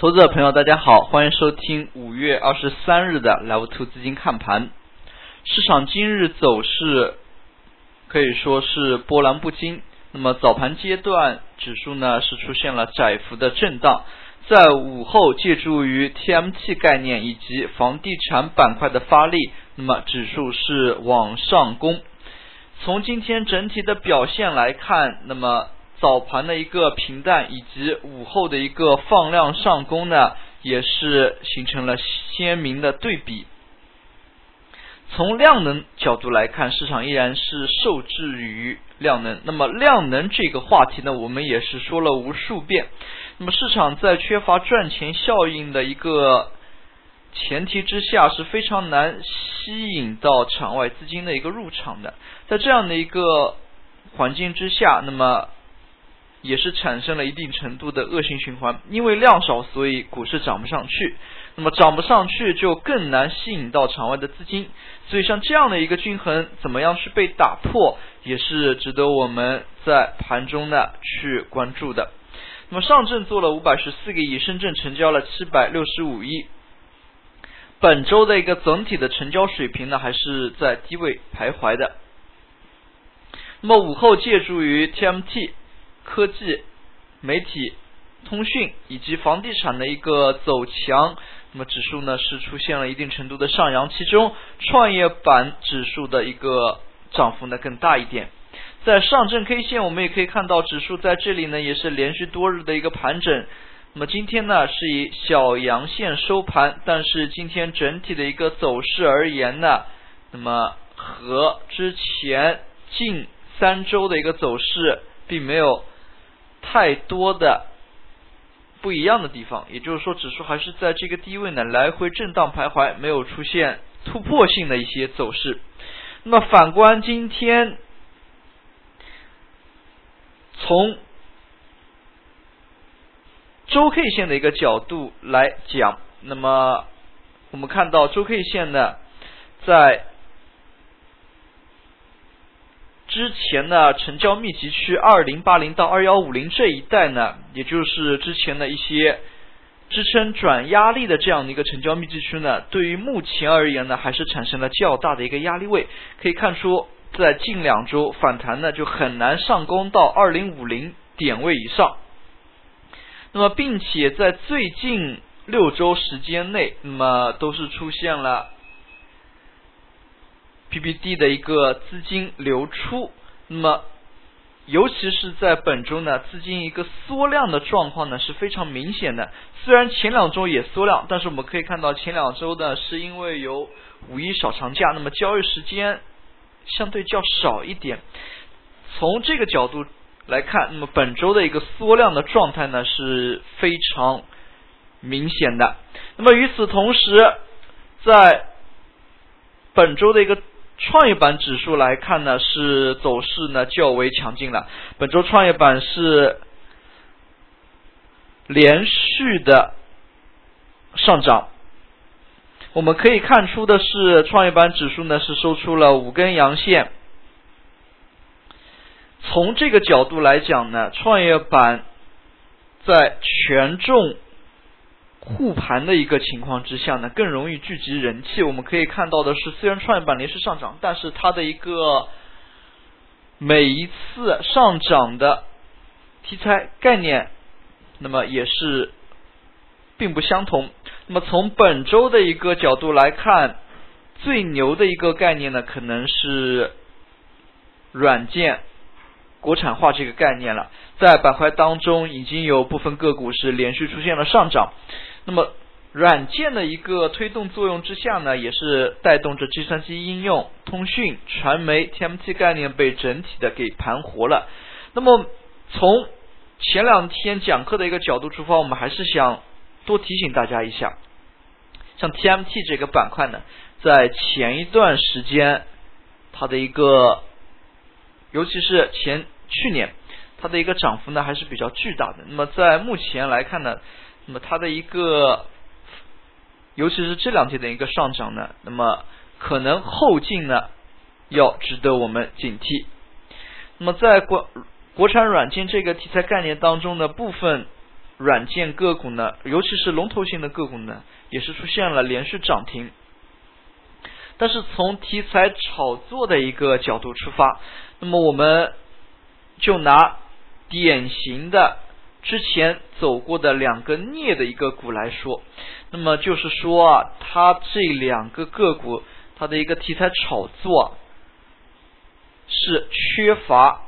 投资者朋友，大家好，欢迎收听五月二十三日的 Live Two 资金看盘。市场今日走势可以说是波澜不惊。那么早盘阶段，指数呢是出现了窄幅的震荡，在午后借助于 TMT 概念以及房地产板块的发力，那么指数是往上攻。从今天整体的表现来看，那么早盘的一个平淡，以及午后的一个放量上攻呢，也是形成了鲜明的对比。从量能角度来看，市场依然是受制于量能。那么量能这个话题呢，我们也是说了无数遍。那么市场在缺乏赚钱效应的一个前提之下，是非常难吸引到场外资金的一个入场的。在这样的一个环境之下，那么也是产生了一定程度的恶性循环。因为量少，所以股市涨不上去。那么涨不上去，就更难吸引到场外的资金。所以像这样的一个均衡，怎么样去被打破，也是值得我们在盘中呢去关注的。那么上证做了五百十四个亿，深圳成交了七百六十五亿。本周的一个整体的成交水平呢，还是在低位徘徊的。那么午后借助于 TMT 科技、媒体、通讯以及房地产的一个走强，那么指数呢是出现了一定程度的上扬，其中创业板指数的一个涨幅呢更大一点。在上证 K 线，我们也可以看到指数在这里呢也是连续多日的一个盘整。那么今天呢是以小阳线收盘，但是今天整体的一个走势而言呢，那么和之前近三周的一个走势并没有太多的不一样的地方，也就是说，指数还是在这个低位呢来回震荡徘徊，没有出现突破性的一些走势。那么反观今天，从周 K 线的一个角度来讲，那么我们看到周 K 线呢，在之前呢，成交密集区二零八零到二幺五零这一带呢，也就是之前的一些支撑转压力的这样的一个成交密集区呢，对于目前而言呢，还是产生了较大的一个压力位。可以看出，在近两周反弹呢，就很难上攻到二零五零点位以上。那么，并且在最近六周时间内，那么都是出现了。PPD 的一个资金流出，那么尤其是在本周呢，资金一个缩量的状况呢是非常明显的。虽然前两周也缩量，但是我们可以看到前两周呢是因为有五一小长假，那么交易时间相对较少一点。从这个角度来看，那么本周的一个缩量的状态呢是非常明显的。那么与此同时，在本周的一个创业板指数来看呢，是走势呢较为强劲了。本周创业板是连续的上涨，我们可以看出的是，创业板指数呢是收出了五根阳线。从这个角度来讲呢，创业板在权重。护盘的一个情况之下呢，更容易聚集人气。我们可以看到的是，虽然创业板连续上涨，但是它的一个每一次上涨的题材概念，那么也是并不相同。那么从本周的一个角度来看，最牛的一个概念呢，可能是软件国产化这个概念了。在板块当中，已经有部分个股是连续出现了上涨。那么，软件的一个推动作用之下呢，也是带动着计算机应用、通讯、传媒、TMT 概念被整体的给盘活了。那么，从前两天讲课的一个角度出发，我们还是想多提醒大家一下，像 TMT 这个板块呢，在前一段时间，它的一个，尤其是前去年，它的一个涨幅呢还是比较巨大的。那么，在目前来看呢。那么它的一个，尤其是这两天的一个上涨呢，那么可能后劲呢要值得我们警惕。那么在国国产软件这个题材概念当中的部分软件个股呢，尤其是龙头型的个股呢，也是出现了连续涨停。但是从题材炒作的一个角度出发，那么我们就拿典型的之前走过的两个镍的一个股来说，那么就是说啊，它这两个个股它的一个题材炒作是缺乏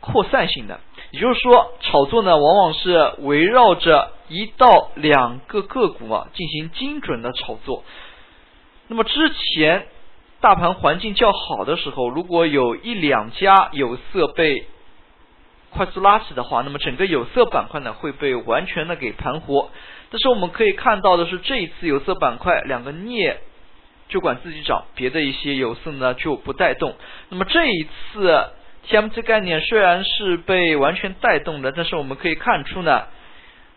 扩散性的，也就是说，炒作呢往往是围绕着一到两个个股啊进行精准的炒作。那么之前大盘环境较好的时候，如果有一两家有色被快速拉起的话，那么整个有色板块呢会被完全的给盘活。但是我们可以看到的是，这一次有色板块两个镍就管自己涨，别的一些有色呢就不带动。那么这一次 TMT 概念虽然是被完全带动的，但是我们可以看出呢。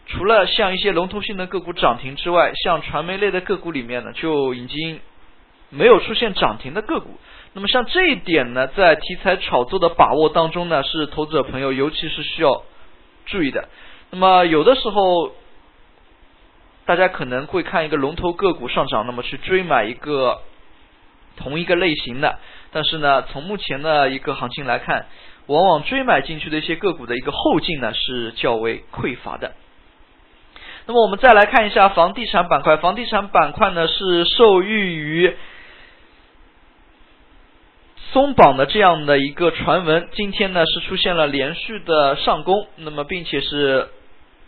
除了像一些龙头性的个股涨停之外，像传媒类的个股里面呢，就已经没有出现涨停的个股。那么像这一点呢，在题材炒作的把握当中呢，是投资者朋友尤其是需要注意的。那么有的时候，大家可能会看一个龙头个股上涨，那么去追买一个同一个类型的，但是呢，从目前的一个行情来看，往往追买进去的一些个股的一个后劲呢，是较为匮乏的。那么我们再来看一下房地产板块，房地产板块呢是受益于松绑的这样的一个传闻，今天呢是出现了连续的上攻，那么并且是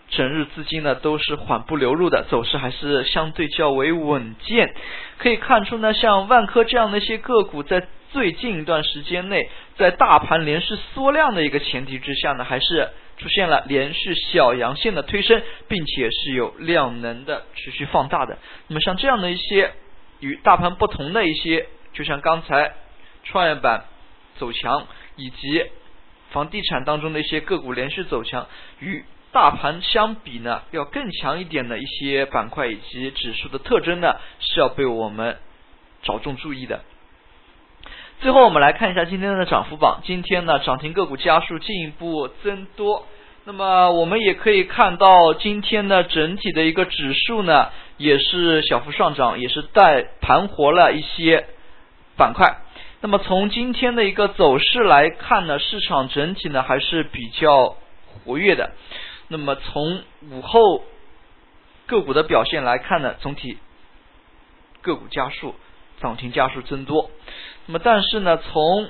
整日资金呢都是缓步流入的，走势还是相对较为稳健。可以看出呢，像万科这样的一些个股，在最近一段时间内，在大盘连续缩量的一个前提之下呢，还是。出现了连续小阳线的推升，并且是有量能的持续放大的。那么像这样的一些与大盘不同的一些，就像刚才创业板走强，以及房地产当中的一些个股连续走强，与大盘相比呢，要更强一点的一些板块以及指数的特征呢，是要被我们着重注意的。最后我们来看一下今天的涨幅榜。今天呢，涨停个股家数进一步增多。那么我们也可以看到，今天的整体的一个指数呢，也是小幅上涨，也是带盘活了一些板块。那么从今天的一个走势来看呢，市场整体呢还是比较活跃的。那么从午后个股的表现来看呢，总体个股加速涨停加速增多。那么，但是呢，从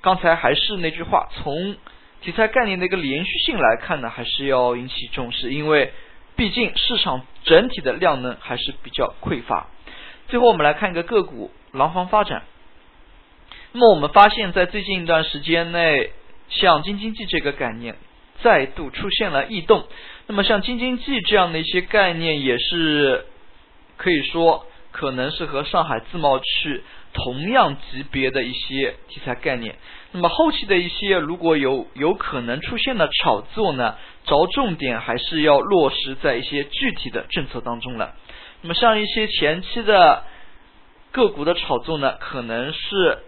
刚才还是那句话，从题材概念的一个连续性来看呢，还是要引起重视，因为毕竟市场整体的量能还是比较匮乏。最后，我们来看一个个股廊坊发展。那么，我们发现，在最近一段时间内，像京津冀这个概念再度出现了异动。那么，像京津冀这样的一些概念，也是可以说可能是和上海自贸区。同样级别的一些题材概念，那么后期的一些如果有有可能出现的炒作呢，着重点还是要落实在一些具体的政策当中了。那么像一些前期的个股的炒作呢，可能是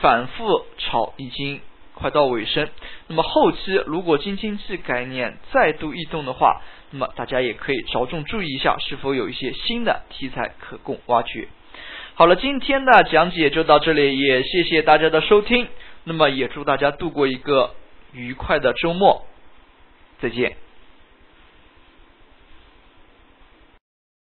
反复炒已经快到尾声。那么后期如果京津冀概念再度异动的话，那么大家也可以着重注意一下，是否有一些新的题材可供挖掘。好了，今天的讲解就到这里，也谢谢大家的收听。那么也祝大家度过一个愉快的周末，再见。